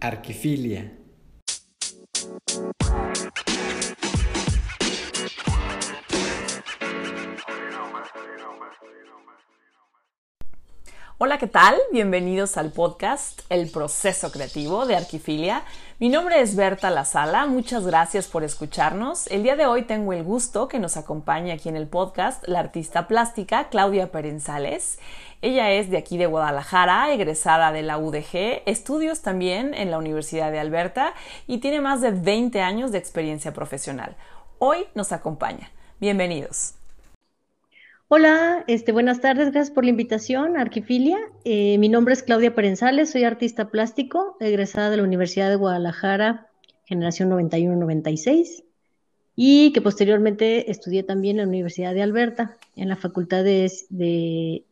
Arquifilia. Hola, ¿qué tal? Bienvenidos al podcast El proceso creativo de Arquifilia. Mi nombre es Berta La Sala, muchas gracias por escucharnos. El día de hoy tengo el gusto que nos acompañe aquí en el podcast la artista plástica Claudia Perenzales. Ella es de aquí de Guadalajara, egresada de la UDG, estudios también en la Universidad de Alberta y tiene más de 20 años de experiencia profesional. Hoy nos acompaña. Bienvenidos. Hola, este, buenas tardes, gracias por la invitación, Arquifilia. Eh, mi nombre es Claudia Perenzales, soy artista plástico, egresada de la Universidad de Guadalajara, generación 91-96, y que posteriormente estudié también en la Universidad de Alberta, en la Facultad de, de,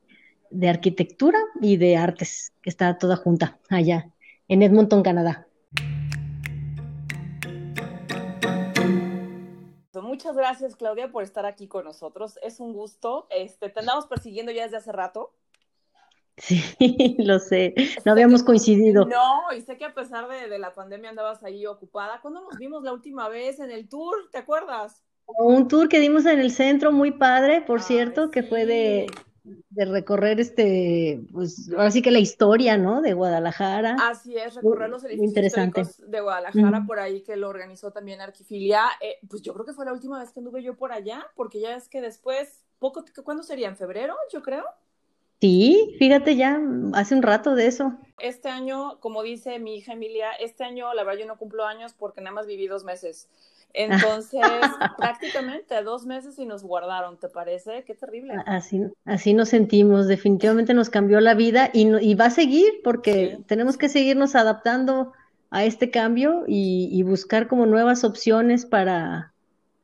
de Arquitectura y de Artes, que está toda junta allá, en Edmonton, Canadá. Muchas gracias, Claudia, por estar aquí con nosotros. Es un gusto. Este, te andamos persiguiendo ya desde hace rato. Sí, lo sé. No habíamos coincidido. No, y sé que a pesar de, de, la pandemia andabas ahí ocupada. ¿Cuándo nos vimos la última vez en el tour? ¿Te acuerdas? Un tour que dimos en el centro, muy padre, por Ay, cierto, sí. que fue de, de recorrer este, pues ahora sí que la historia, ¿no? De Guadalajara. Así es, recorrer los edificios interesante. de Guadalajara, por ahí que lo organizó también Arquifilia. Eh, pues yo creo que fue la última vez que anduve yo por allá, porque ya es que después, poco, ¿cuándo sería? ¿En febrero? Yo creo. Sí, fíjate ya, hace un rato de eso. Este año, como dice mi hija Emilia, este año la verdad yo no cumplo años porque nada más viví dos meses. Entonces, prácticamente dos meses y nos guardaron, ¿te parece? Qué terrible. Así, así nos sentimos, definitivamente nos cambió la vida y, y va a seguir porque sí. tenemos que seguirnos adaptando a este cambio y, y, buscar como nuevas opciones para,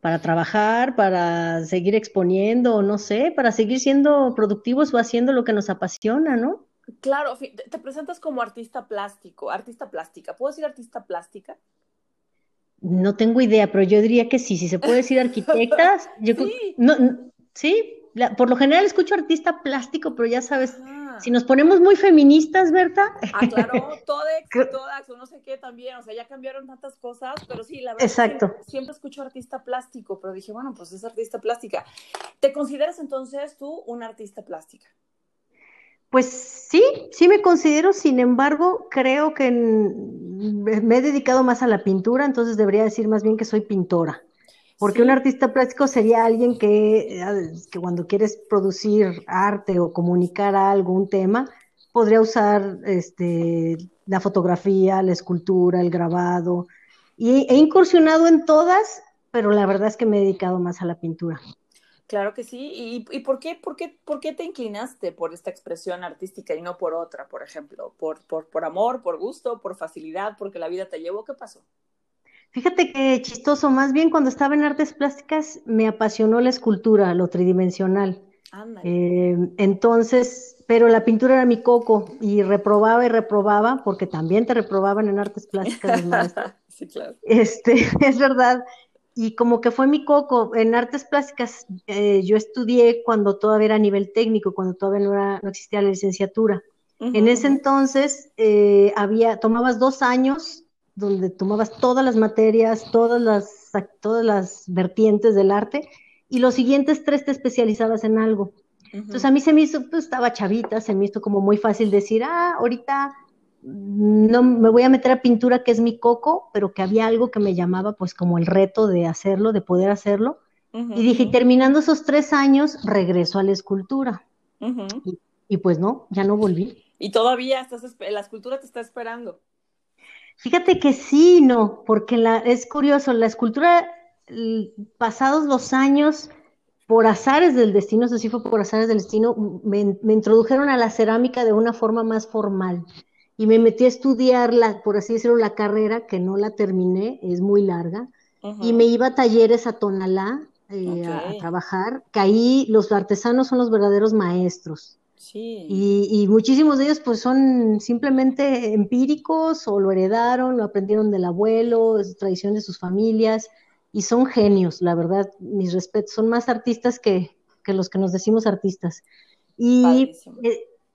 para trabajar, para seguir exponiendo, no sé, para seguir siendo productivos o haciendo lo que nos apasiona, ¿no? Claro, te presentas como artista plástico, artista plástica. ¿Puedo decir artista plástica? No tengo idea, pero yo diría que sí, si se puede decir arquitectas, yo sí. No, no, sí, la, por lo general escucho artista plástico, pero ya sabes, Ajá. si nos ponemos muy feministas, Berta. Ah, claro, Todex, Todax, o no sé qué también, o sea, ya cambiaron tantas cosas, pero sí, la verdad Exacto. Siempre, siempre escucho artista plástico, pero dije, bueno, pues es artista plástica. ¿Te consideras entonces tú una artista plástica? Pues sí, sí me considero, sin embargo, creo que me he dedicado más a la pintura, entonces debería decir más bien que soy pintora. Porque sí. un artista plástico sería alguien que, que, cuando quieres producir arte o comunicar algo, un tema, podría usar este, la fotografía, la escultura, el grabado. Y he incursionado en todas, pero la verdad es que me he dedicado más a la pintura. Claro que sí. ¿Y, y por, qué, por, qué, por, qué, te inclinaste por esta expresión artística y no por otra, por ejemplo? ¿Por, por, por amor, por gusto, por facilidad, porque la vida te llevó? ¿Qué pasó? Fíjate que chistoso, más bien cuando estaba en artes plásticas me apasionó la escultura, lo tridimensional. Eh, entonces, pero la pintura era mi coco y reprobaba y reprobaba, porque también te reprobaban en artes plásticas. sí, claro. Este, es verdad y como que fue mi coco. En artes plásticas eh, yo estudié cuando todavía era a nivel técnico, cuando todavía no, era, no existía la licenciatura. Uh -huh. En ese entonces eh, había, tomabas dos años donde tomabas todas las materias, todas las, todas las vertientes del arte, y los siguientes tres te especializabas en algo. Uh -huh. Entonces a mí se me hizo, pues estaba chavita, se me hizo como muy fácil decir, ah, ahorita no me voy a meter a pintura que es mi coco, pero que había algo que me llamaba pues como el reto de hacerlo, de poder hacerlo. Uh -huh. Y dije, terminando esos tres años, regreso a la escultura. Uh -huh. y, y, pues no, ya no volví. Y todavía estás, la escultura te está esperando. Fíjate que sí, no, porque la, es curioso, la escultura, pasados los años, por azares del destino, eso sí fue por azares del destino, me, me introdujeron a la cerámica de una forma más formal y me metí a estudiar, la, por así decirlo, la carrera, que no la terminé, es muy larga, uh -huh. y me iba a talleres a Tonalá eh, okay. a, a, trabajar, que ahí los artesanos son los verdaderos maestros. Sí. Y, y, muchísimos de ellos pues son simplemente empíricos o lo heredaron, lo aprendieron del abuelo, es tradición de sus familias, y son genios, la verdad, mis respetos, son más artistas que, que los que nos decimos artistas. Y...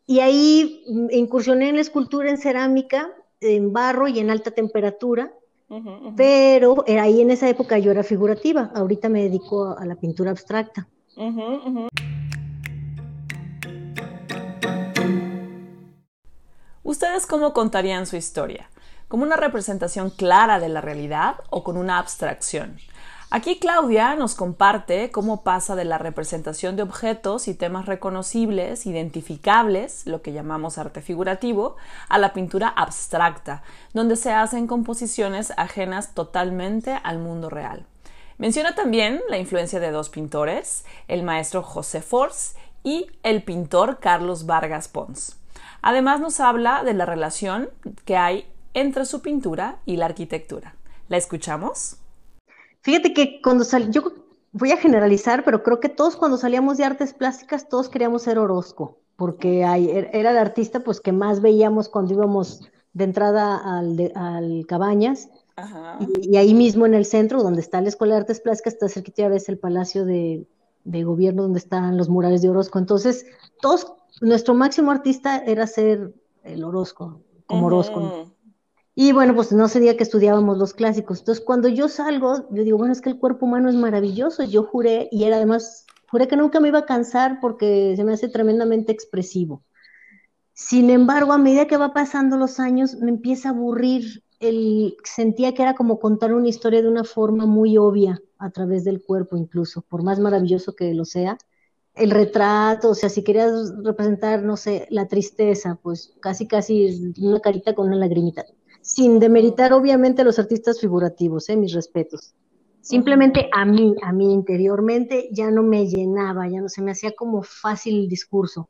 Y ahí incursioné en la escultura en cerámica en barro y en alta temperatura, pero ahí en esa época yo era figurativa, ahorita me dedico a, la pintura abstracta. ¿Ustedes cómo contarían su historia? ¿Como una representación clara de la realidad o con una abstracción? Aquí Claudia nos comparte cómo pasa de la representación de objetos y temas reconocibles, identificables, lo que llamamos arte figurativo, a la pintura abstracta, donde se hacen composiciones ajenas totalmente al mundo real. Menciona también la influencia de dos pintores, el maestro José Force y el pintor Carlos Vargas Pons. Además nos habla de la relación que hay entre su pintura y la arquitectura. ¿La escuchamos? Fíjate que cuando salí, yo voy a generalizar, pero creo que todos cuando salíamos de artes plásticas, todos queríamos ser Orozco, porque er, era el artista pues que más veíamos cuando íbamos de entrada al, Cabañas, Y, ahí mismo en el centro, donde está la Escuela de Artes Plásticas, está cerquita ves el Palacio de, Gobierno, donde están los murales de Orozco. Entonces, todos, nuestro máximo artista era ser el Orozco, como Orozco. Y bueno, pues no sería que estudiábamos los clásicos. Entonces, cuando yo salgo, yo digo, bueno, es que el cuerpo humano es maravilloso. Yo juré, y era además, juré que nunca me iba a cansar porque se me hace tremendamente expresivo. Sin embargo, a medida que va pasando los años, me empieza a aburrir. El, sentía que era como contar una historia de una forma muy obvia a través del cuerpo, incluso, por más maravilloso que lo sea. El retrato, o sea, si querías representar, no sé, la tristeza, pues casi, casi una carita con una lagrimita sin demeritar obviamente a los artistas figurativos, ¿eh? mis respetos. Simplemente a mí, a mí interiormente ya no me llenaba, ya no se me hacía como fácil el discurso.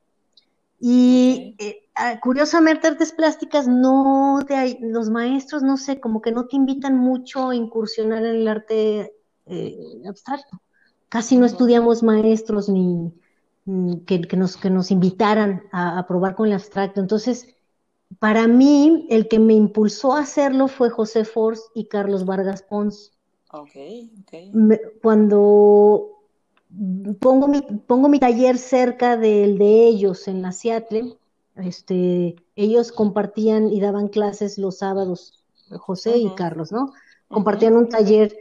Y eh, ah, curiosamente artes plásticas no te los maestros no sé, como que no te invitan mucho a incursionar en el arte eh, abstracto. Casi no estudiamos maestros ni, que, nos, que nos invitaran a, a probar con el abstracto. Entonces, para mí, el que me impulsó a hacerlo fue José Force y Carlos Vargas Pons. Ok, ok. cuando pongo mi, pongo mi taller cerca del de ellos en la Seattle, este, ellos compartían y daban clases los sábados, José y Carlos, ¿no? Compartían un taller.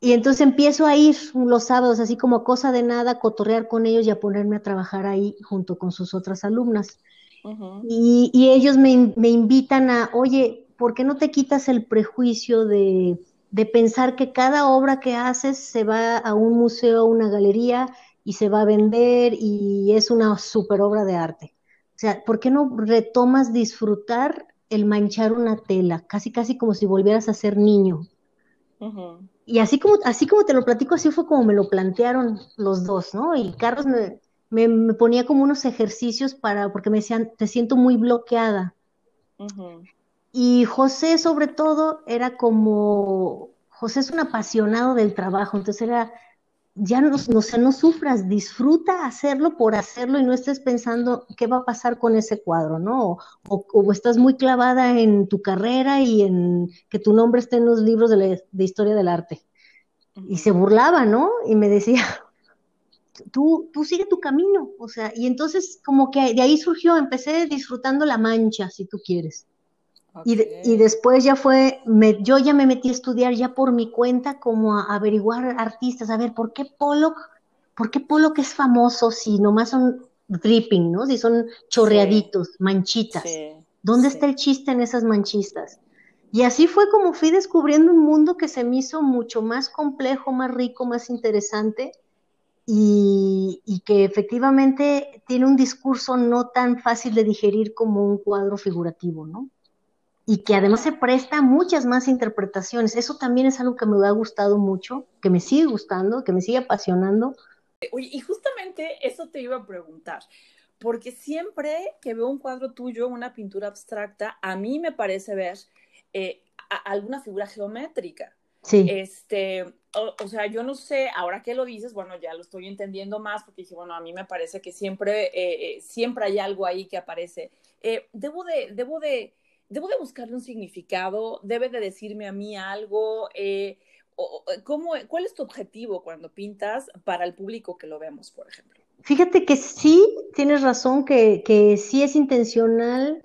Y entonces empiezo a ir los sábados, así como cosa de nada, a cotorrear con ellos y a ponerme a trabajar ahí junto con sus otras alumnas y, ellos me, invitan a, oye, ¿por qué no te quitas el prejuicio de, pensar que cada obra que haces se va a un museo, a una galería y se va a vender y es una super obra de arte? O sea, ¿por qué no retomas disfrutar el manchar una tela? Casi, casi como si volvieras a ser niño. Y así como, así como te lo platico, así fue como me lo plantearon los dos, ¿no? Y Carlos me, me, ponía como unos ejercicios para, porque me decían, te siento muy bloqueada. Y José, sobre todo, era como, José es un apasionado del trabajo, entonces era, ya no, no, no sufras, disfruta hacerlo por hacerlo y no estés pensando qué va a pasar con ese cuadro, ¿no? O, estás muy clavada en tu carrera y en que tu nombre esté en los libros de, de historia del arte. Y se burlaba, ¿no? Y me decía, tú, tú sigue tu camino, o sea, y entonces como que de ahí surgió, empecé disfrutando la mancha, si tú quieres. Y, y, después ya fue, me, yo ya me metí a estudiar ya por mi cuenta, como a averiguar artistas, a ver, ¿por qué Pollock, por qué Pollock es famoso si nomás son dripping, ¿no? Si son chorreaditos, manchitas. ¿Dónde está el chiste en esas manchitas? Y así fue como fui descubriendo un mundo que se me hizo mucho más complejo, más rico, más interesante y, que efectivamente tiene un discurso no tan fácil de digerir como un cuadro figurativo, ¿no? Y que además se presta a muchas más interpretaciones. Eso también es algo que me ha gustado mucho, que me sigue gustando, que me sigue apasionando. Oye, y justamente eso te iba a preguntar, porque siempre que veo un cuadro tuyo, una pintura abstracta, a mí me parece ver eh, alguna figura geométrica. Sí. Este, o, sea, yo no sé, ahora que lo dices, bueno, ya lo estoy entendiendo más porque dije, bueno, a mí me parece que siempre, eh, eh, siempre hay algo ahí que aparece. Eh, debo de, debo de, debo de buscarle un significado, debe de decirme a mí algo. ¿cómo, ¿Cuál es tu objetivo cuando pintas para el público que lo vemos, por ejemplo? Fíjate que sí, tienes razón, que, que sí es intencional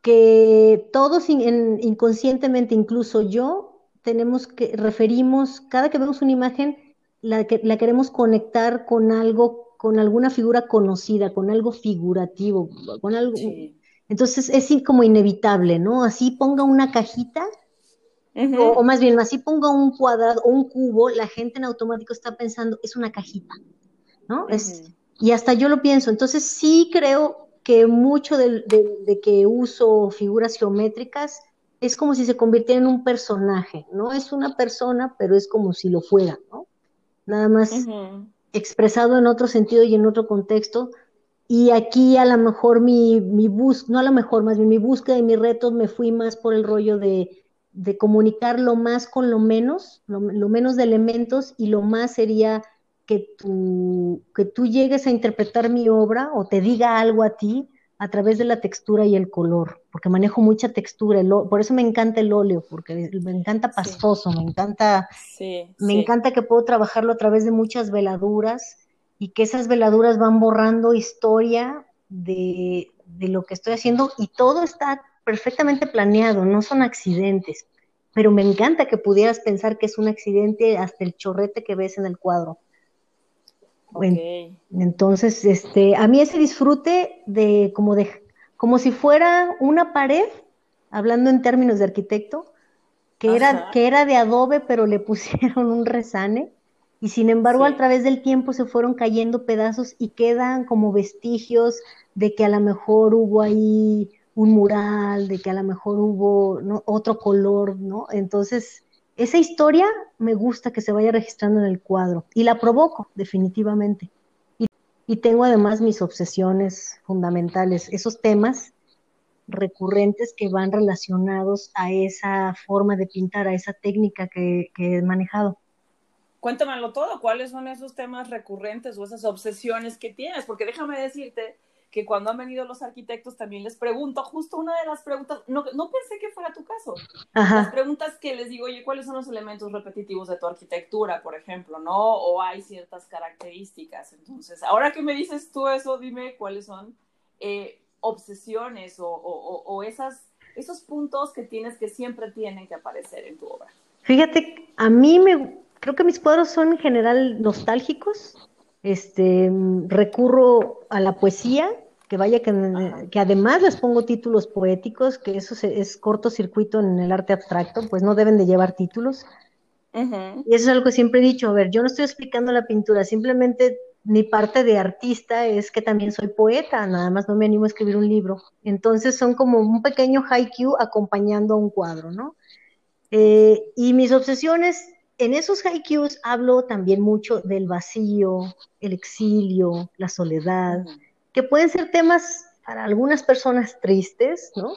que todos inconscientemente, incluso yo, tenemos que, referimos, cada que vemos una imagen, la, que, la queremos conectar con algo, con alguna figura conocida, con algo figurativo, con algo... Entonces es como inevitable, ¿no? Así ponga una cajita, o, más bien, así ponga un cuadrado o un cubo, la gente en automático está pensando, es una cajita, ¿no? es, y hasta yo lo pienso. Entonces sí creo que mucho de, que uso figuras geométricas es como si se convirtiera en un personaje, no es una persona, pero es como si lo fuera, ¿no? Nada más expresado en otro sentido y en otro contexto. Y aquí a lo mejor mi, mi búsqueda, no a lo mejor, más bien mi búsqueda y mi reto me fui más por el rollo de, de comunicar lo más con lo menos, lo menos de elementos y lo más sería que tú, que tú llegues a interpretar mi obra o te diga algo a ti a través de la textura y el color, porque manejo mucha textura, por eso me encanta el óleo, porque me encanta pastoso, me encanta, me encanta que puedo trabajarlo a través de muchas veladuras y que esas veladuras van borrando historia de, de lo que estoy haciendo y todo está perfectamente planeado, no son accidentes, pero me encanta que pudieras pensar que es un accidente hasta el chorrete que ves en el cuadro. Entonces, este, a mí ese disfrute de como de como si fuera una pared, hablando en términos de arquitecto, que era, que era de adobe, pero le pusieron un resane, y sin embargo, a través del tiempo se fueron cayendo pedazos y quedan como vestigios de que a lo mejor hubo ahí un mural, de que a lo mejor hubo otro color, ¿no? Entonces, esa historia me gusta que se vaya registrando en el cuadro y la provoco definitivamente. Y, tengo además mis obsesiones fundamentales, esos temas recurrentes que van relacionados a esa forma de pintar, a esa técnica que, que he manejado. Cuéntamelo todo, ¿cuáles son esos temas recurrentes o esas obsesiones que tienes? Porque déjame decirte que cuando han venido los arquitectos también les pregunto, justo una de las preguntas, no, no pensé que fuera tu caso, las preguntas que les digo, oye, ¿cuáles son los elementos repetitivos de tu arquitectura, por ejemplo, no? O hay ciertas características. Entonces, ahora que me dices tú eso, dime cuáles son eh, obsesiones o, o, o esas, esos puntos que tienes que siempre tienen que aparecer en tu obra. Fíjate, a mí me, creo que mis cuadros son en general nostálgicos, este, recurro a la poesía, que vaya que, que, además les pongo títulos poéticos, que eso es cortocircuito en el arte abstracto, pues no deben de llevar títulos. Y eso es algo que siempre he dicho, a ver, yo no estoy explicando la pintura, simplemente mi parte de artista es que también soy poeta, nada más no me animo a escribir un libro. Entonces son como un pequeño haiku acompañando a un cuadro, ¿no? Eh, y mis obsesiones en esos haikus hablo también mucho del vacío, el exilio, la soledad, que pueden ser temas para algunas personas tristes, ¿no?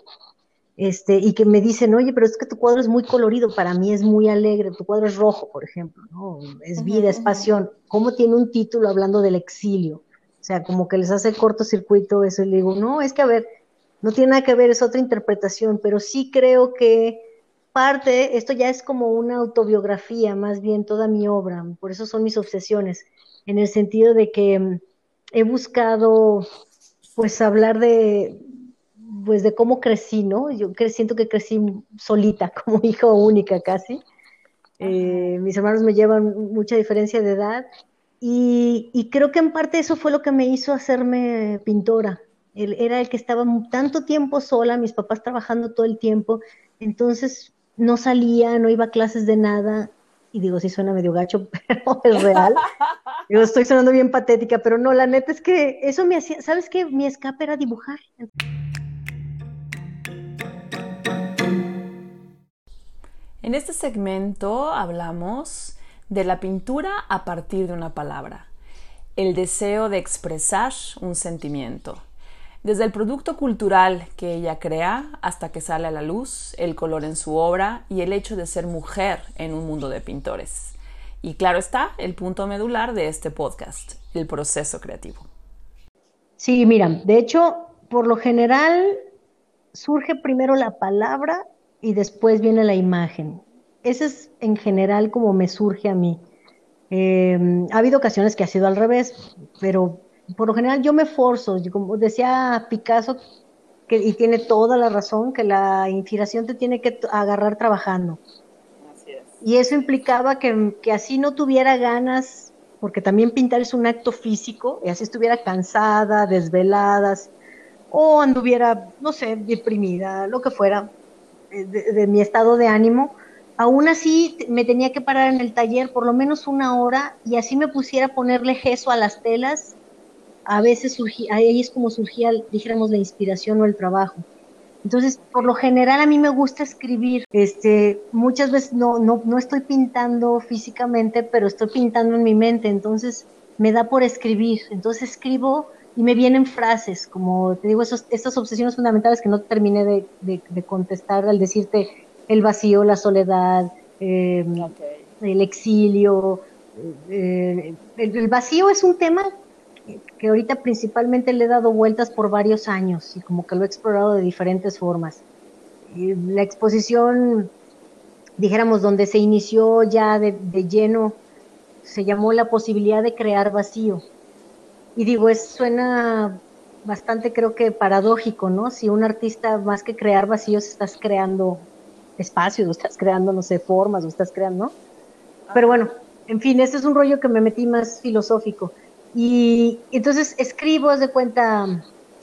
Este, y que me dicen, oye, pero es que tu cuadro es muy colorido, para mí es muy alegre, tu cuadro es rojo, por ejemplo, ¿no? Es vida, es pasión. ¿Cómo tiene un título hablando del exilio? O sea, como que les hace cortocircuito eso, y le digo, no, es que a ver, no tiene nada que ver, es otra interpretación, pero sí creo que parte, esto ya es como una autobiografía, más bien toda mi obra, por eso son mis obsesiones, en el sentido de que mm, he buscado, pues, hablar de, pues, de cómo crecí, ¿no? Yo siento que crecí solita, como hija única casi. Eh, mis hermanos me llevan mucha diferencia de edad y, y, creo que en parte eso fue lo que me hizo hacerme pintora. Él era el que estaba tanto tiempo sola, mis papás trabajando todo el tiempo, entonces no salía, no iba a clases de nada, y digo, sí suena medio gacho, pero es real. Digo, estoy sonando bien patética, pero no, la neta es que eso me hacía, ¿sabes qué? Mi escape era dibujar. En este segmento hablamos de la pintura a partir de una palabra, el deseo de expresar un sentimiento. Desde el producto cultural que ella crea hasta que sale a la luz, el color en su obra y el hecho de ser mujer en un mundo de pintores. Y claro está, el punto medular de este podcast, el proceso creativo. Sí, mira, de hecho, por lo general surge primero la palabra y después viene la imagen. Ese es en general como me surge a mí. Eh, ha habido ocasiones que ha sido al revés, pero por lo general yo me forzo, como decía Picasso, que, y tiene toda la razón, que la inspiración te tiene que agarrar trabajando. Así es. Y eso implicaba que, que así no tuviera ganas, porque también pintar es un acto físico, y así estuviera cansada, desvelada, o anduviera, no sé, deprimida, lo que fuera, eh, de, mi estado de ánimo, aún así me tenía que parar en el taller por lo menos una hora y así me pusiera a ponerle gesso a las telas. A veces surgía, ahí es como surgía, dijéramos, la inspiración o el trabajo. Entonces, por lo general a mí me gusta escribir. Este, muchas veces no, no, no estoy pintando físicamente, pero estoy pintando en mi mente. Entonces, me da por escribir. Entonces escribo y me vienen frases, como te digo, esos, estas obsesiones fundamentales que no terminé de, de, contestar al decirte el vacío, la soledad, em, el exilio. Eh, el, vacío es un tema que ahorita principalmente le he dado vueltas por varios años y como que lo he explorado de diferentes formas. la exposición, dijéramos, donde se inició ya de, de lleno, se llamó la posibilidad de crear vacío y digo, es, suena bastante creo que paradójico, ¿no? Si un artista más que crear vacíos estás creando espacios, o estás creando, no sé, formas, o estás creando, ¿no? Pero bueno, en fin, este es un rollo que me metí más filosófico. Y entonces escribo, de cuenta,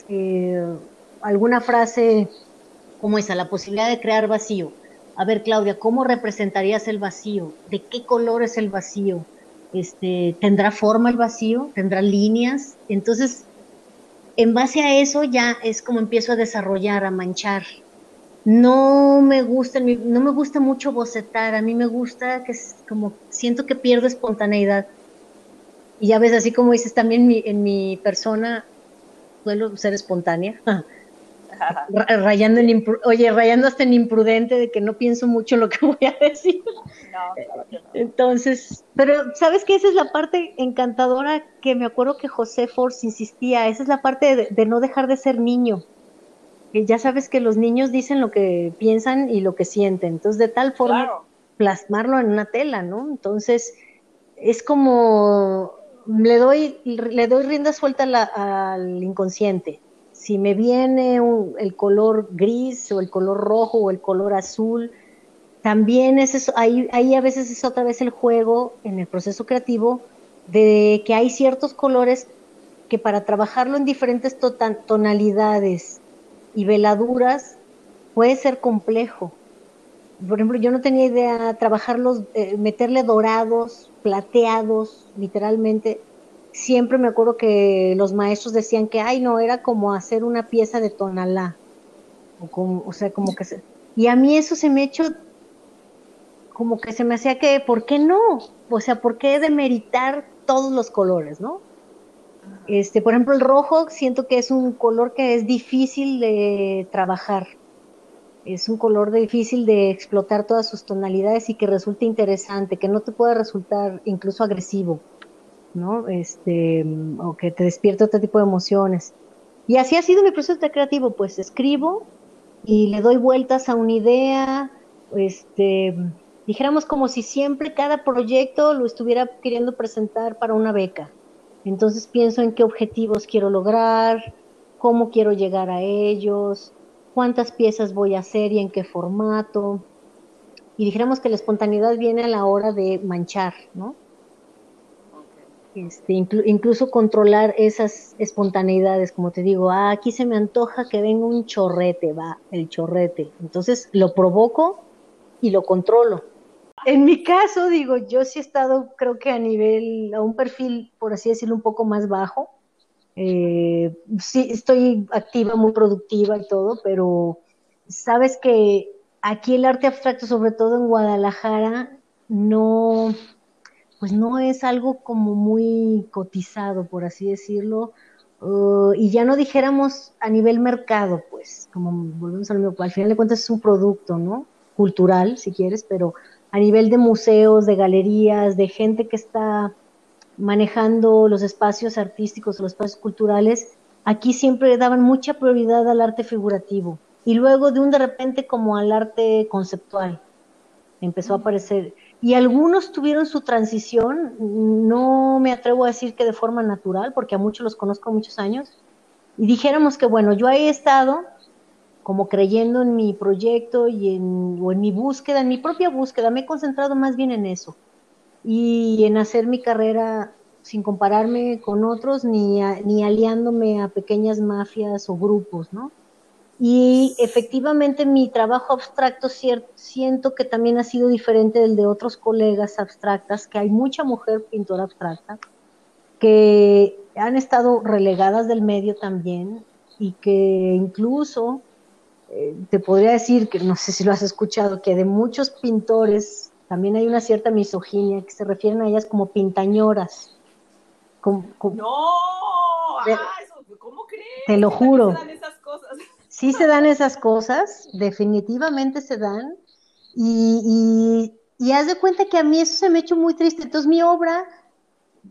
eh, alguna frase como esa, la posibilidad de crear vacío. A ver, Claudia, ¿cómo representarías el vacío? ¿De qué color es el vacío? este, tendrá forma el vacío, tendrá líneas. Entonces, en base a eso ya es como empiezo a desarrollar, a manchar. No me gusta, no me gusta mucho bocetar, a mí me gusta que es como siento que pierdo espontaneidad. Y ya ves, así como dices también en mi persona, suelo ser espontánea. rayando en oye, rayando hasta en imprudente de que no pienso mucho lo que voy a decir. Entonces, pero sabes que esa es la parte encantadora que me acuerdo que José Force insistía, esa es la parte de, no dejar de ser niño. Que ya sabes que los niños dicen lo que piensan y lo que sienten, entonces de tal forma plasmarlo en una tela, ¿no? Entonces, es como le doy le doy rienda suelta al inconsciente si me viene el color gris o el color rojo o el color azul, también es eso, ahí, ahí a veces es otra vez el juego en el proceso creativo de que hay ciertos colores que para trabajarlo en diferentes tonalidades y veladuras puede ser complejo. Por ejemplo, yo no tenía idea trabajarlos, eh, meterle dorados, plateados, literalmente, siempre me acuerdo que los maestros decían que, ay, no, era como hacer una pieza de tonalá. O, como, o sea, como que se... Y a mí eso se me echó como que se me hacía que, ¿por qué no? O sea, ¿por qué demeritar todos los colores, no? Este, por ejemplo, el rojo siento que es un color que es difícil de trabajar. Es un color difícil de explotar todas sus tonalidades y que resulte interesante, que no te pueda resultar incluso agresivo. ¿no? Este, o que te despierta otro tipo de emociones. Y así ha sido mi proceso creativo, pues escribo y le doy vueltas a una idea, este, dijéramos como si siempre cada proyecto lo estuviera queriendo presentar para una beca. Entonces pienso en qué objetivos quiero lograr, cómo quiero llegar a ellos, cuántas piezas voy a hacer y en qué formato. Y dijéramos que la espontaneidad viene a la hora de manchar, ¿no? Este, incluso controlar esas espontaneidades, como te digo, ah, aquí se me antoja que venga un chorrete, va, el chorrete. Entonces lo provoco y lo controlo. En mi caso, digo, yo sí he estado, creo que a nivel, a un perfil, por así decirlo, un poco más bajo. Eh, sí, estoy activa, muy productiva y todo, pero sabes que aquí el arte abstracto, sobre todo en Guadalajara, no, pues no es algo como muy cotizado, por así decirlo, uh, y ya no dijéramos a nivel mercado, pues, como volvemos al mismo, al final de cuentas es un producto, ¿no? Cultural, si quieres, pero a nivel de museos, de galerías, de gente que está manejando los espacios artísticos, los espacios culturales, aquí siempre daban mucha prioridad al arte figurativo. Y luego de un de repente como al arte conceptual empezó a aparecer. Y algunos tuvieron su transición, no me atrevo a decir que de forma natural, porque a muchos los conozco muchos años, y dijéramos que bueno, yo he estado como creyendo en mi proyecto y en, o en mi búsqueda, en mi propia búsqueda. Me he concentrado más bien en eso y en hacer mi carrera sin compararme con otros ni, ni aliándome a pequeñas mafias o grupos, ¿no? Y efectivamente mi trabajo abstracto siento que también ha sido diferente del de otros colegas abstractas, que hay mucha mujer pintora abstracta, que han estado relegadas del medio también y que incluso eh, te podría decir que no sé si lo has escuchado, que de muchos pintores también hay una cierta misoginia que se refieren a ellas como pintañoras. no, ¿cómo crees? Te lo juro sí se dan esas cosas, definitivamente se dan, y, y, haz de cuenta que a mí eso se me ha hecho muy triste. Entonces mi obra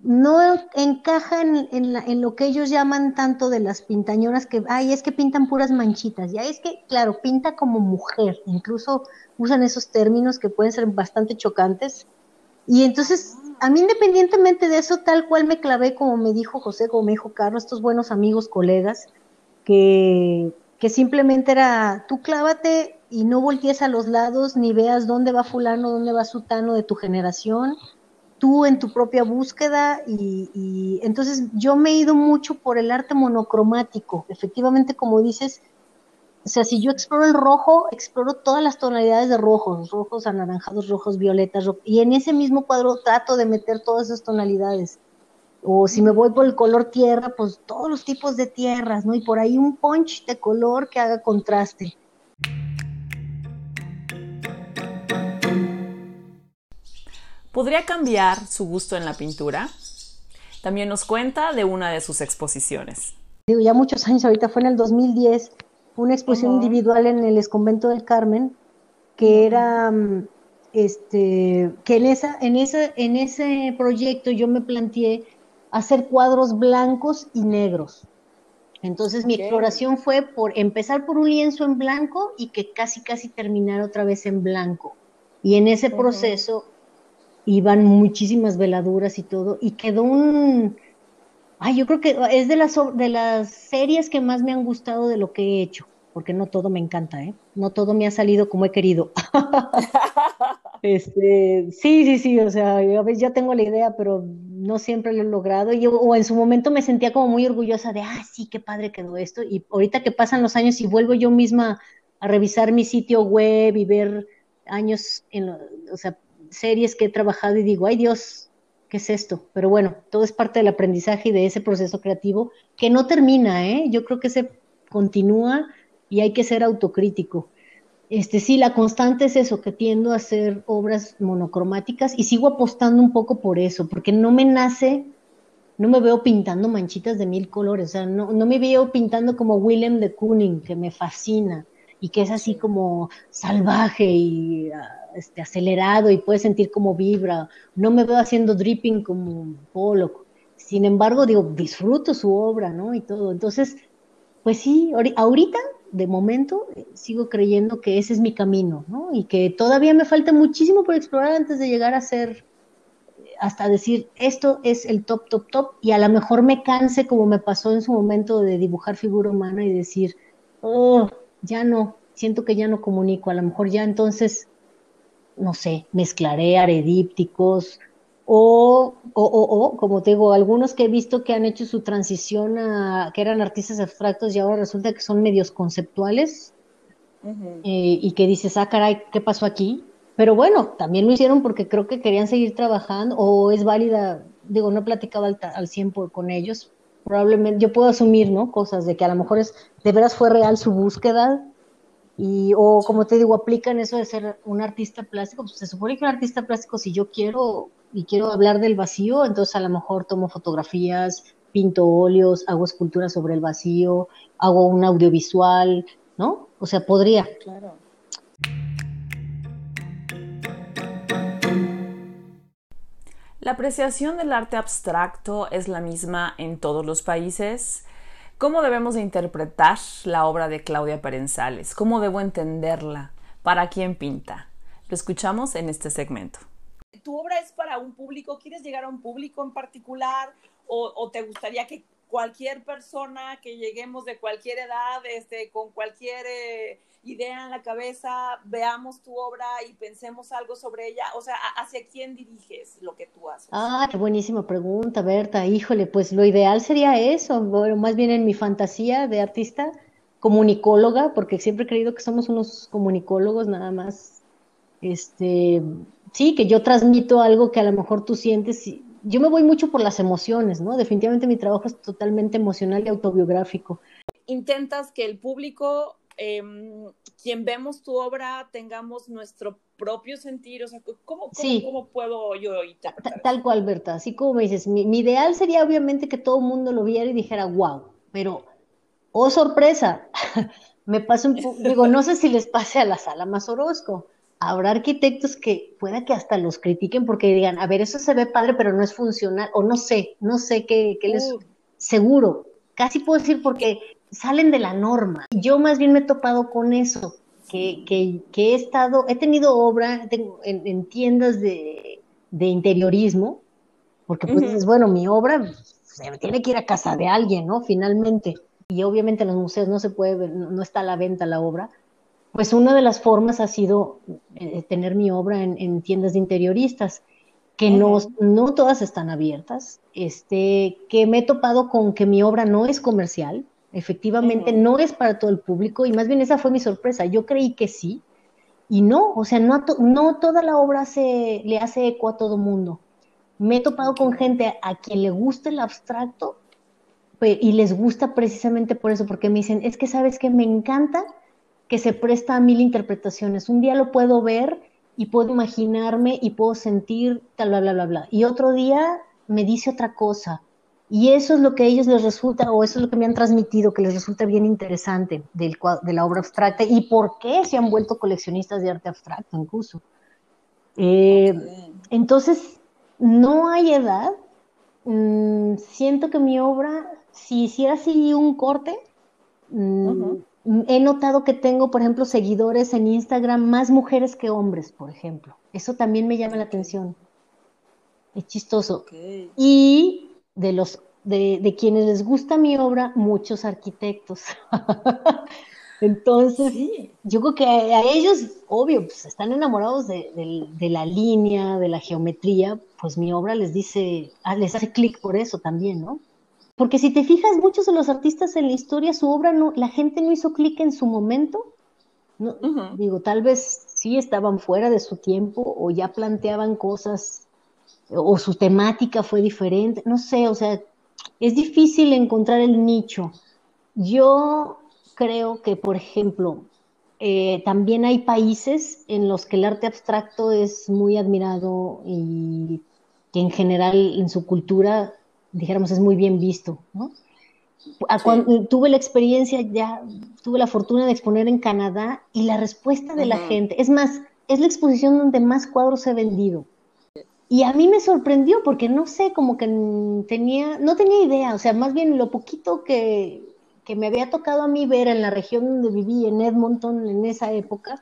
no encaja en, en, lo que ellos llaman tanto de las pintañoras que, ay, es que pintan puras manchitas, ya es que, claro, pinta como mujer, incluso usan esos términos que pueden ser bastante chocantes. Y entonces, a mí independientemente de eso, tal cual me clavé, como me dijo José, como me dijo Carlos, estos buenos amigos, colegas, que que simplemente era, tú clávate y no voltees a los lados ni veas dónde va fulano, dónde va sutano de tu generación, tú en tu propia búsqueda y, entonces yo me he ido mucho por el arte monocromático, efectivamente como dices, o sea, si yo exploro el rojo, exploro todas las tonalidades de rojos, rojos, anaranjados, rojos, violetas, y en ese mismo cuadro trato de meter todas esas tonalidades o si me voy por el color tierra, pues todos los tipos de tierras, ¿no? Y por ahí un punch de color que haga contraste. ¿Podría cambiar su gusto en la pintura? También nos cuenta de una de sus exposiciones. Digo, ya muchos años, ahorita fue en el 2010, una exposición individual en el Esconvento del Carmen, que era, mm, este, que en, esa, en, esa, en ese proyecto yo me planteé hacer cuadros blancos y negros. Entonces mi exploración fue por empezar por un lienzo en blanco y que casi casi terminar otra vez en blanco. Y en ese proceso iban muchísimas veladuras y todo y quedó un ay, yo creo que es de las de las series que más me han gustado de lo que he hecho, porque no todo me encanta, ¿eh? No todo me ha salido como he querido. Este, sí, sí, sí, o sea, a veces ya tengo la idea, pero no siempre lo he logrado. Y, o en su momento me sentía como muy orgullosa de, ah, sí, qué padre quedó esto. Y ahorita que pasan los años y vuelvo yo misma a revisar mi sitio web y ver años, en o sea, series que he trabajado y digo, ay Dios, ¿qué es esto? Pero bueno, todo es parte del aprendizaje y de ese proceso creativo que no termina, ¿eh? Yo creo que se continúa y hay que ser autocrítico. Este, sí, la constante es eso, que tiendo a hacer obras monocromáticas y sigo apostando un poco por eso, porque no me nace, no me veo pintando manchitas de mil colores, o sea, no, no me veo pintando como Willem de Kooning, que me fascina y que es así como salvaje y ah, este, acelerado y puede sentir como vibra. No me veo haciendo dripping como Pollock. Sin embargo, digo, disfruto su obra, ¿no? Y todo. Entonces, pues sí, ahorita de momento sigo creyendo que ese es mi camino, ¿no? Y que todavía me falta muchísimo por explorar antes de llegar a ser, hasta decir, esto es el top, top, top, y a lo mejor me canse como me pasó en su momento de dibujar figura humana y decir, oh, ya no, siento que ya no comunico, a lo mejor ya entonces, no sé, mezclaré aredípticos, o, o, o, como te digo, algunos que he visto que han hecho su transición a, que eran artistas abstractos y ahora resulta que son medios conceptuales eh, y que dices, ah, caray, ¿qué pasó aquí? Pero bueno, también lo hicieron porque creo que querían seguir trabajando o es válida, digo, no he platicado al, al 100 con ellos, probablemente, yo puedo asumir, ¿no? Cosas de que a lo mejor es, de veras fue real su búsqueda y, o como te digo, aplican eso de ser un artista plástico, pues se supone que un artista plástico, si yo quiero y quiero hablar del vacío, entonces a lo mejor tomo fotografías, pinto óleos, hago esculturas sobre el vacío, hago un audiovisual, ¿no? O sea, podría. Claro. La apreciación del arte abstracto es la misma en todos los países. ¿Cómo debemos de interpretar la obra de Claudia Perenzales? ¿Cómo debo entenderla? ¿Para quién pinta? Lo escuchamos en este segmento tu obra es para un público, quieres llegar a un público en particular o, te gustaría que cualquier persona que lleguemos de cualquier edad, este, con cualquier eh, idea en la cabeza, veamos tu obra y pensemos algo sobre ella? O sea, ¿hacia quién diriges lo que tú haces? Ah, qué buenísima pregunta, Berta. Híjole, pues lo ideal sería eso, bueno, más bien en mi fantasía de artista, comunicóloga, porque siempre he creído que somos unos comunicólogos nada más. Este, sí, que yo transmito algo que a lo mejor tú sientes. Yo me voy mucho por las emociones, ¿no? Definitivamente mi trabajo es totalmente emocional y autobiográfico. Intentas que el público Em, quien vemos tu obra tengamos nuestro propio sentir, o sea, ¿cómo, cómo, puedo yo interpretar? Tal cual, Berta, así como me dices, mi, ideal sería obviamente que todo el mundo lo viera y dijera, wow, pero, oh sorpresa, me pasa un poco, digo, no sé si les pase a la sala más Orozco, habrá arquitectos que pueda que hasta los critiquen porque digan, a ver, eso se ve padre, pero no es funcional, o no sé, no sé qué, qué les... Seguro, casi puedo decir porque salen de la norma. Yo más bien me he topado con eso, que, que, he estado, he tenido obra en, tiendas de, de, interiorismo, porque pues bueno, mi obra se tiene que ir a casa de alguien, ¿no? Finalmente. Y obviamente en los museos no se puede ver, no, está a la venta la obra. Pues una de las formas ha sido eh, tener mi obra en, tiendas de interioristas, que no, no todas están abiertas, este, que me he topado con que mi obra no es comercial, Efectivamente, no es para todo el público y más bien esa fue mi sorpresa. Yo creí que sí y no, o sea, no, no toda la obra se, le hace eco a todo mundo. Me he topado con gente a quien le gusta el abstracto y les gusta precisamente por eso, porque me dicen, es que sabes que me encanta que se presta a mil interpretaciones. Un día lo puedo ver y puedo imaginarme y puedo sentir tal, bla, bla, bla, bla. Y otro día me dice otra cosa y eso es lo que a ellos les resulta, o eso es lo que me han transmitido, que les resulta bien interesante del, de la obra abstracta y por qué se han vuelto coleccionistas de arte abstracto incluso. Eh, entonces, no hay edad. Mm, siento que mi obra, si hiciera así un corte, mm, he notado que tengo, por ejemplo, seguidores en Instagram más mujeres que hombres, por ejemplo. Eso también me llama la atención. Es chistoso. Y de los de, quienes les gusta mi obra, muchos arquitectos. Entonces, yo creo que a, ellos, obvio, pues están enamorados de, la línea, de la geometría, pues mi obra les dice, ah, les hace clic por eso también, ¿no? Porque si te fijas, muchos de los artistas en la historia, su obra no, la gente no hizo clic en su momento. No, Digo, tal vez sí estaban fuera de su tiempo o ya planteaban cosas o su temática fue diferente, no sé, o sea, es difícil encontrar el nicho. Yo creo que, por ejemplo, eh, también hay países en los que el arte abstracto es muy admirado y que en general en su cultura, dijéramos, es muy bien visto, ¿no? Cuando, tuve la experiencia, ya tuve la fortuna de exponer en Canadá y la respuesta de la gente, es más, es la exposición donde más cuadros he vendido. Y a mí me sorprendió porque no sé, como que tenía, no tenía idea, o sea, más bien lo poquito que, que me había tocado a mí ver en la región donde viví, en Edmonton, en esa época,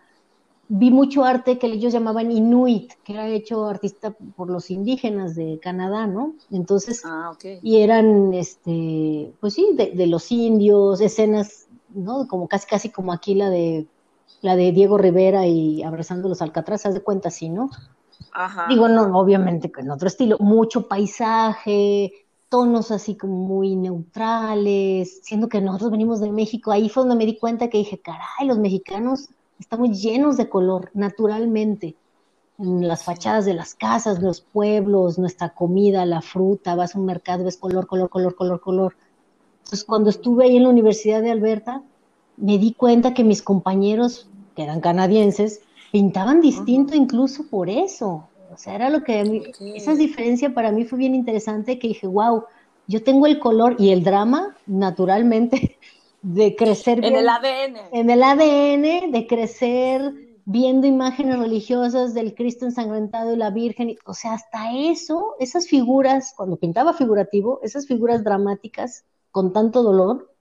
vi mucho arte que ellos llamaban Inuit, que era hecho artista por los indígenas de Canadá, ¿no? Entonces, ah, y eran, este, pues sí, de, de, los indios, escenas, ¿no? Como casi, casi como aquí la de, la de Diego Rivera y abrazando los alcatraces, de cuenta así, ¿no? Digo, no, obviamente en otro estilo, mucho paisaje, tonos así como muy neutrales, siendo que nosotros venimos de México, ahí fue donde me di cuenta que dije, caray, los mexicanos estamos llenos de color, naturalmente, en las fachadas de las casas, los pueblos, nuestra comida, la fruta, vas a un mercado, ves color, color, color, color, color. Entonces, cuando estuve ahí en la Universidad de Alberta, me di cuenta que mis compañeros, que eran canadienses, pintaban distinto incluso por eso. O sea, era lo que esa diferencia para mí fue bien interesante que dije, wow, yo tengo el color y el drama naturalmente de crecer en el ADN. En el ADN de crecer viendo imágenes religiosas del Cristo ensangrentado y la Virgen, o sea, hasta eso, esas figuras, cuando pintaba figurativo, esas figuras dramáticas con tanto dolor,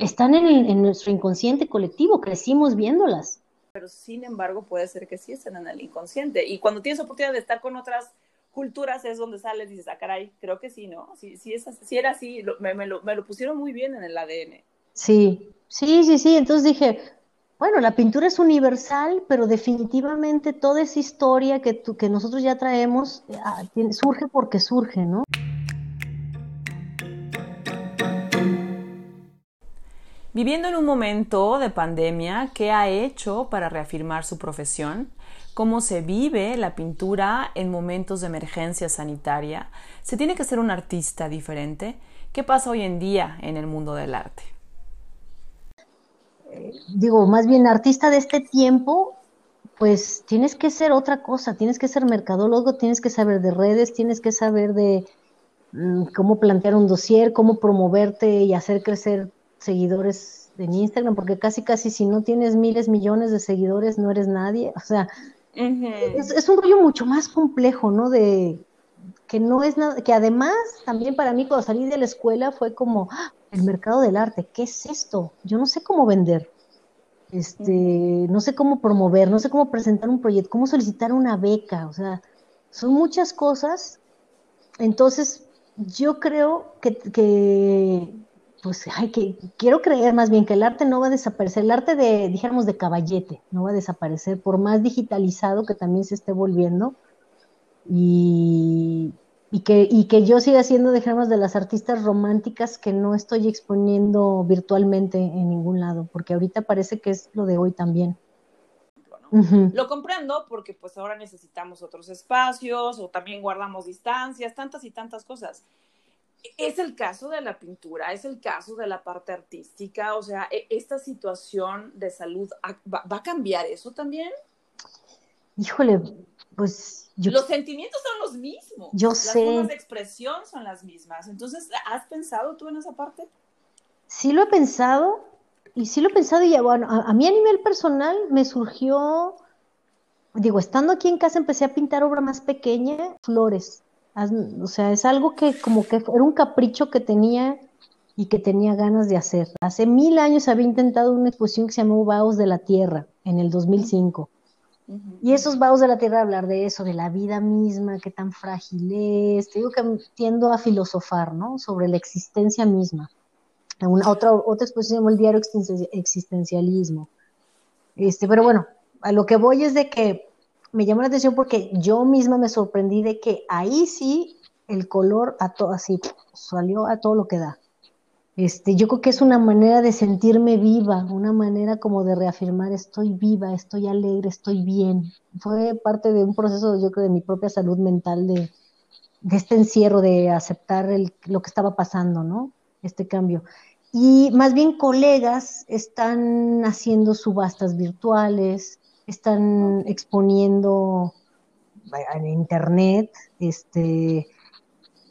están en nuestro inconsciente colectivo, crecimos viéndolas pero sin embargo puede ser que sí estén en el inconsciente. Y cuando tienes oportunidad de estar con otras culturas es donde sale y dices, ah, caray, creo que sí, ¿no? Si, si, es, si era así, me, me, lo, me lo pusieron muy bien en el ADN. Sí, sí, sí, sí. Entonces dije, bueno, la pintura es universal, pero definitivamente toda esa historia que, que nosotros ya traemos ah, surge porque surge, ¿no? Viviendo en un momento de pandemia, ¿qué ha hecho para reafirmar su profesión? ¿Cómo se vive la pintura en momentos de emergencia sanitaria? ¿Se tiene que ser un artista diferente? ¿Qué pasa hoy en día en el mundo del arte? digo, más bien artista de este tiempo, pues tienes que ser otra cosa, tienes que ser mercadólogo, tienes que saber de redes, tienes que saber de mm, cómo plantear un dossier, cómo promoverte y hacer crecer seguidores en Instagram, porque casi casi si no tienes miles, millones de seguidores, no eres nadie. O sea, es, un rollo mucho más complejo, ¿no? De que no es nada, que además también para mí cuando salí de la escuela fue como ¡Ah! el mercado del arte, ¿qué es esto? Yo no sé cómo vender. Este, no sé cómo promover, no sé cómo presentar un proyecto, cómo solicitar una beca, o sea, son muchas cosas. Entonces, yo creo que, que pues, ay, que quiero creer más bien que el arte no va a desaparecer, el arte de, dijéramos, de caballete, no va a desaparecer, por más digitalizado que también se esté volviendo, y, que, y que yo siga siendo, dijéramos, de las artistas románticas que no estoy exponiendo virtualmente en ningún lado, porque ahorita parece que es lo de hoy también. Lo comprendo porque pues ahora necesitamos otros espacios o también guardamos distancias, tantas y tantas cosas es el caso de la pintura, es el caso de la parte artística, o sea, e, esta situación de salud, ¿va, a cambiar eso también? Híjole, pues yo... Los sentimientos son los mismos. Yo las sé. Las formas de expresión son las mismas. Entonces, ¿has pensado tú en esa parte? Sí lo he pensado, y sí lo he pensado, y bueno, a mí a nivel personal me surgió, digo, estando aquí en casa empecé a pintar obra más pequeña, flores o sea, es algo que como que era un capricho que tenía y que tenía ganas de hacer. Hace mil años había intentado una exposición que se llamó Vaos de la Tierra, en el 2005. Y esos vaos de la tierra hablar de eso, de la vida misma, qué tan frágil es. Te digo que tiendo a filosofar, ¿no? Sobre la existencia misma. Una, otra, otra exposición el diario existencialismo. Este, pero bueno, a lo que voy es de que me llamó la atención porque yo misma me sorprendí de que ahí sí el color a todo así salió a todo lo que da. Este, yo creo que es una manera de sentirme viva, una manera como de reafirmar estoy viva, estoy alegre, estoy bien. Fue parte de un proceso, yo creo, de mi propia salud mental, de, de este encierro, de aceptar el, lo que estaba pasando, ¿no? Este cambio. Y más bien colegas están haciendo subastas virtuales, están exponiendo en internet, este,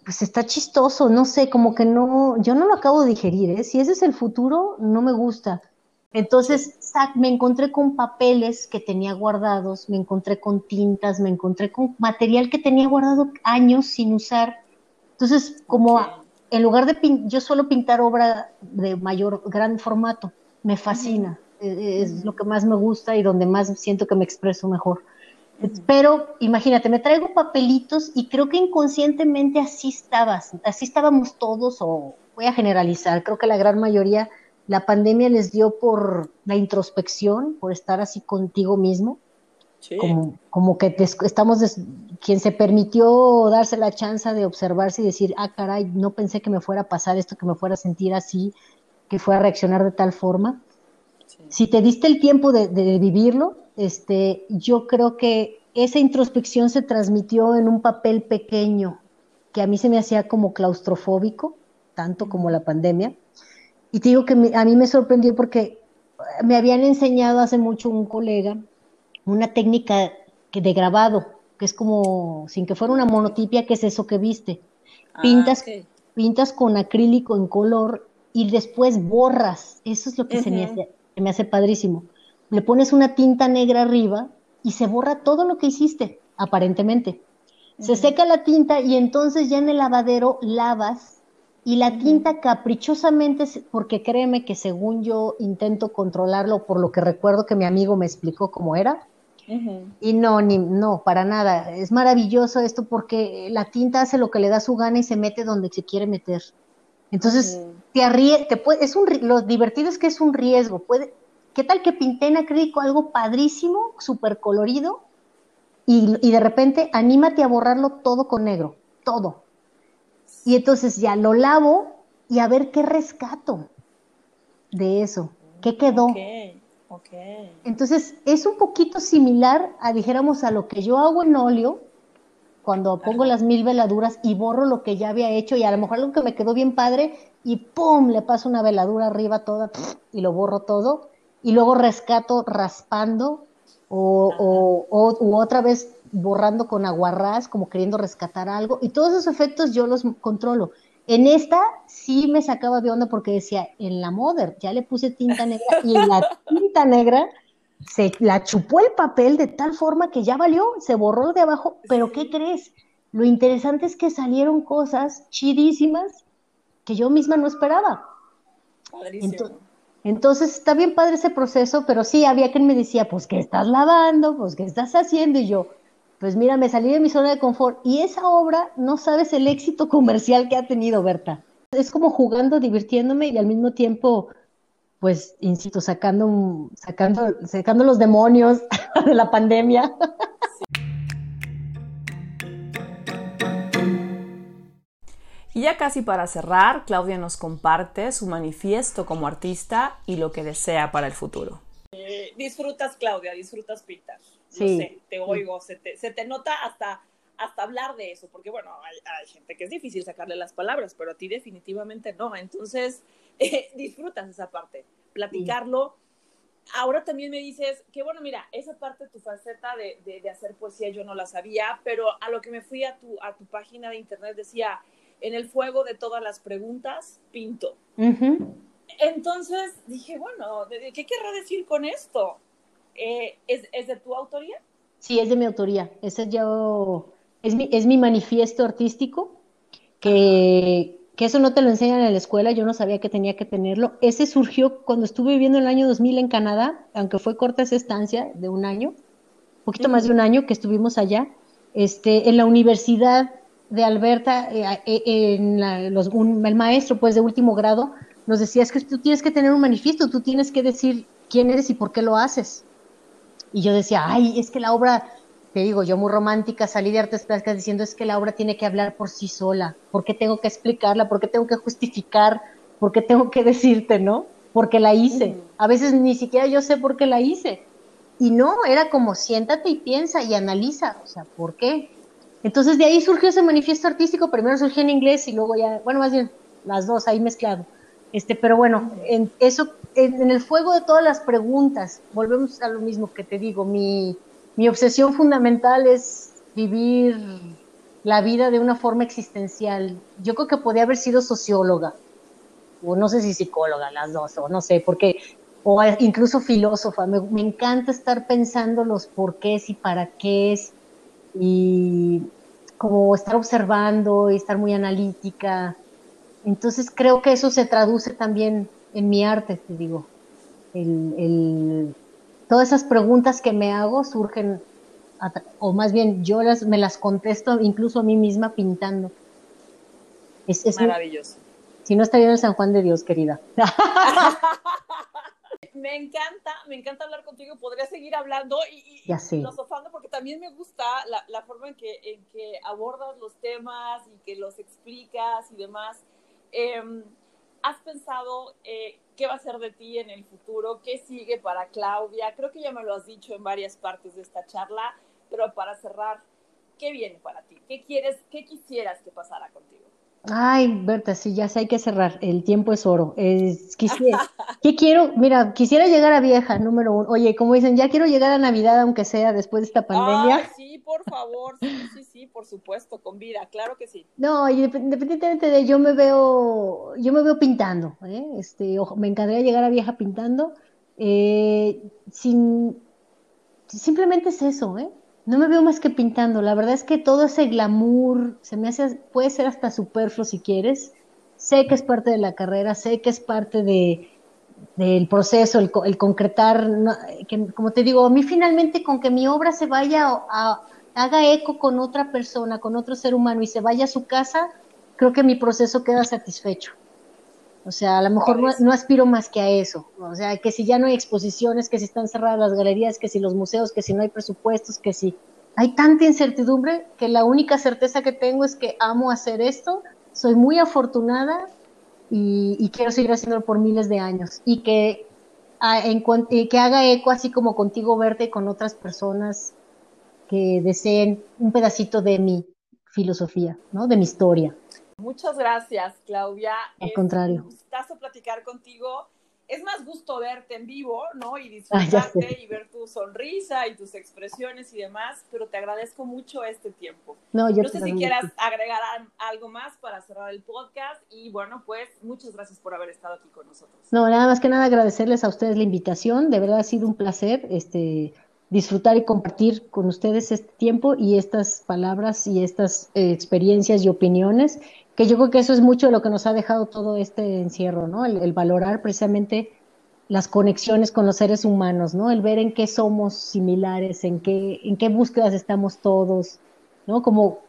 pues está chistoso, no sé, como que no, yo no lo acabo de digerir, ¿eh? si ese es el futuro, no me gusta. Entonces, me encontré con papeles que tenía guardados, me encontré con tintas, me encontré con material que tenía guardado años sin usar. Entonces, como en lugar de yo suelo pintar obra de mayor, gran formato, me fascina es lo que más me gusta y donde más siento que me expreso mejor. Pero imagínate, me traigo papelitos y creo que inconscientemente así estabas, así estábamos todos, o voy a generalizar, creo que la gran mayoría, la pandemia les dio por la introspección, por estar así contigo mismo. Como, como, que estamos, quien se permitió darse la chance de observarse y decir, ah, caray, no pensé que me fuera a pasar esto, que me fuera a sentir así, que fuera a reaccionar de tal forma si te diste el tiempo de, vivirlo, este, yo creo que esa introspección se transmitió en un papel pequeño que a mí se me hacía como claustrofóbico, tanto como la pandemia. Y te digo que a mí me sorprendió porque me habían enseñado hace mucho un colega una técnica que de grabado, que es como, sin que fuera una monotipia, que es eso que viste. Ah, pintas, pintas con acrílico en color y después borras. Eso es lo que se me hace me hace padrísimo. Le pones una tinta negra arriba y se borra todo lo que hiciste, aparentemente. Se seca la tinta y entonces ya en el lavadero lavas y la tinta caprichosamente, porque créeme que según yo intento controlarlo por lo que recuerdo que mi amigo me explicó cómo era, Y no, ni, no, para nada. Es maravilloso esto porque la tinta hace lo que le da su gana y se mete donde se quiere meter. Entonces, te arrie te puede, es un, lo divertido es que es un riesgo. Puede, ¿Qué tal que pinté en acrílico algo padrísimo, súper colorido? Y, y de repente, anímate a borrarlo todo con negro, todo. Y entonces ya lo lavo y a ver qué rescato de eso, qué quedó. Entonces, es un poquito similar a, dijéramos, a lo que yo hago en óleo, cuando pongo las mil veladuras y borro lo que ya había hecho y a lo mejor algo que me quedó bien padre y ¡pum! le paso una veladura arriba toda y lo borro todo y luego rescato raspando o, o, o otra vez borrando con aguarrás como queriendo rescatar algo y todos esos efectos yo los controlo. En esta sí me sacaba de onda porque decía, en la Mother ya le puse tinta negra y en la tinta negra se la chupó el papel de tal forma que ya valió, se borró de abajo, pero ¿qué crees? Lo interesante es que salieron cosas chidísimas que yo misma no esperaba. Entonces, entonces, está bien padre ese proceso, pero sí, había quien me decía, pues, ¿qué estás lavando? Pues, ¿qué estás haciendo? Y yo, pues mira, me salí de mi zona de confort y esa obra, no sabes el éxito comercial que ha tenido, Berta. Es como jugando, divirtiéndome y al mismo tiempo, pues, insisto, sacando, sacando, sacando los demonios de la pandemia. Y ya casi para cerrar, Claudia nos comparte su manifiesto como artista y lo que desea para el futuro. Eh, disfrutas, Claudia, disfrutas pintar no sé, te oigo, se te, se te nota hasta, hasta hablar de eso, porque bueno, hay, gente que es difícil sacarle las palabras, pero a ti definitivamente no. Entonces, eh, disfrutas esa parte, platicarlo. Ahora también me dices que, bueno, mira, esa parte de tu faceta de, de, hacer poesía yo no la sabía, pero a lo que me fui a tu, a tu página de internet decía, en el fuego de todas las preguntas, pinto. Entonces dije, bueno, ¿qué querrá decir con esto? Eh, ¿es, de tu autoría? Sí, es de mi autoría. Ese yo, es mi, es mi manifiesto artístico, que, que, eso no te lo enseñan en la escuela, yo no sabía que tenía que tenerlo. Ese surgió cuando estuve viviendo el año 2000 en Canadá, aunque fue corta esa estancia de un año, un poquito más de un año que estuvimos allá, este, en la universidad de Alberta, eh, eh, en los, el maestro pues de último grado nos decía, es que tú tienes que tener un manifiesto, tú tienes que decir quién eres y por qué lo haces. Y yo decía, ay, es que la obra, te digo, yo muy romántica salí de artes plásticas diciendo, es que la obra tiene que hablar por sí sola. ¿Por qué tengo que explicarla? ¿Por qué tengo que justificar? ¿Por qué tengo que decirte, no? Porque la hice. A veces ni siquiera yo sé por qué la hice. Y no, era como siéntate y piensa y analiza, o sea, ¿por qué? Entonces de ahí surgió ese manifiesto artístico, primero surgió en inglés y luego ya, bueno, más bien las dos ahí mezclado. Este, pero bueno, en eso, en, el fuego de todas las preguntas, volvemos a lo mismo que te digo, mi, mi obsesión fundamental es vivir la vida de una forma existencial. Yo creo que podía haber sido socióloga, o no sé si psicóloga, las dos, o no sé, porque, o incluso filósofa. Me, encanta estar pensando los porqués y para qué es, y como estar observando y estar muy analítica. Entonces creo que eso se traduce también en mi arte, te digo. El, todas esas preguntas que me hago surgen, o más bien yo las, me las contesto incluso a mí misma pintando. Es, es Maravilloso. si no estaría en el San Juan de Dios, querida. me encanta, me encanta hablar contigo, podría seguir hablando y, y filosofando porque también me gusta la, la forma en que, en que abordas los temas y que los explicas y demás. Em, ¿Has pensado eh, qué va a ser de ti en el futuro? ¿Qué sigue para Claudia? Creo que ya me lo has dicho en varias partes de esta charla, pero para cerrar, ¿qué viene para ti? ¿Qué quieres, qué quisieras que pasara contigo? Ay, Berta, sí, ya sé, hay que cerrar. El tiempo es oro. Es, quisiera, ¿Qué quiero? Mira, quisiera llegar a vieja, número uno. Oye, como dicen, ya quiero llegar a Navidad, aunque sea después de esta pandemia. sí, por favor, sí, sí, sí, por supuesto, con vida, claro que sí. No, independientemente de yo me veo, yo me veo pintando, ¿eh? Este, me encantaría llegar a vieja pintando. Eh, sin, simplemente es eso, ¿eh? No me veo más que pintando. La verdad es que todo ese glamour se me hace, puede ser hasta superfluo si quieres. Sé que es parte de la carrera, sé que es parte de, del proceso, el, el concretar, que, como te digo, a mí finalmente con que mi obra se vaya a, haga eco con otra persona, con otro ser humano y se vaya a su casa, creo que mi proceso queda satisfecho. O sea, a lo mejor no, aspiro más que a eso. O sea, que si ya no hay exposiciones, que si están cerradas las galerías, que si los museos, que si no hay presupuestos, que si hay tanta incertidumbre que la única certeza que tengo es que amo hacer esto, soy muy afortunada y, quiero seguir haciéndolo por miles de años. Y que, en, que haga eco así como contigo verte con otras personas que deseen un pedacito de mi filosofía, ¿no? De mi historia. Muchas gracias, Claudia. Al contrario. Un gustazo platicar contigo. Es más gusto verte en vivo, ¿no? Y disfrutarte y ver tu sonrisa y tus expresiones y demás, pero te agradezco mucho este tiempo. No, yo no sé si quieras agregar algo más para cerrar el podcast y bueno, pues muchas gracias por haber estado aquí con nosotros. No, nada más que nada agradecerles a ustedes la invitación, de verdad ha sido un placer este disfrutar y compartir con ustedes este tiempo y estas palabras y estas eh, experiencias y opiniones que yo creo que eso es mucho de lo que nos ha dejado todo este encierro, ¿no? El, valorar precisamente las conexiones con los seres humanos, ¿no? El ver en qué somos similares, en qué, en qué búsquedas estamos todos, ¿no? Como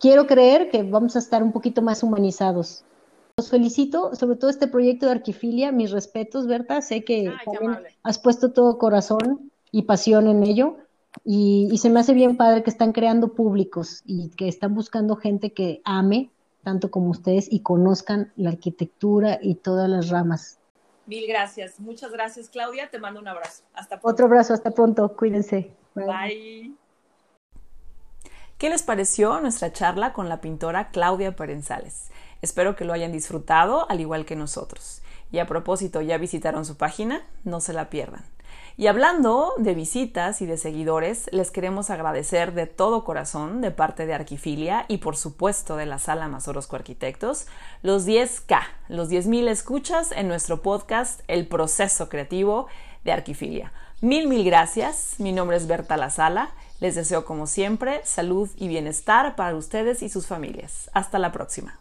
quiero creer que vamos a estar un poquito más humanizados. Los felicito, sobre todo este proyecto de Arquifilia, mis respetos, Berta, sé que has puesto todo corazón y pasión en ello. Y, y, se me hace bien padre que están creando públicos y que están buscando gente que ame tanto como ustedes y conozcan la arquitectura y todas las ramas. Mil gracias. Muchas gracias, Claudia. Te mando un abrazo. Hasta pronto. Otro abrazo. Hasta pronto. Cuídense. Bye. ¿Qué les pareció nuestra charla con la pintora Claudia Perenzales? Espero que lo hayan disfrutado al igual que nosotros. Y a propósito, ¿ya visitaron su página? No se la pierdan. Y hablando de visitas y de seguidores, les queremos agradecer de todo corazón de parte de Arquifilia y por supuesto de la Sala Mazorosco Arquitectos los 10K, los 10.000 escuchas en nuestro podcast El Proceso Creativo de Arquifilia. Mil, mil gracias. Mi nombre es Berta La Sala. Les deseo como siempre salud y bienestar para ustedes y sus familias. Hasta la próxima.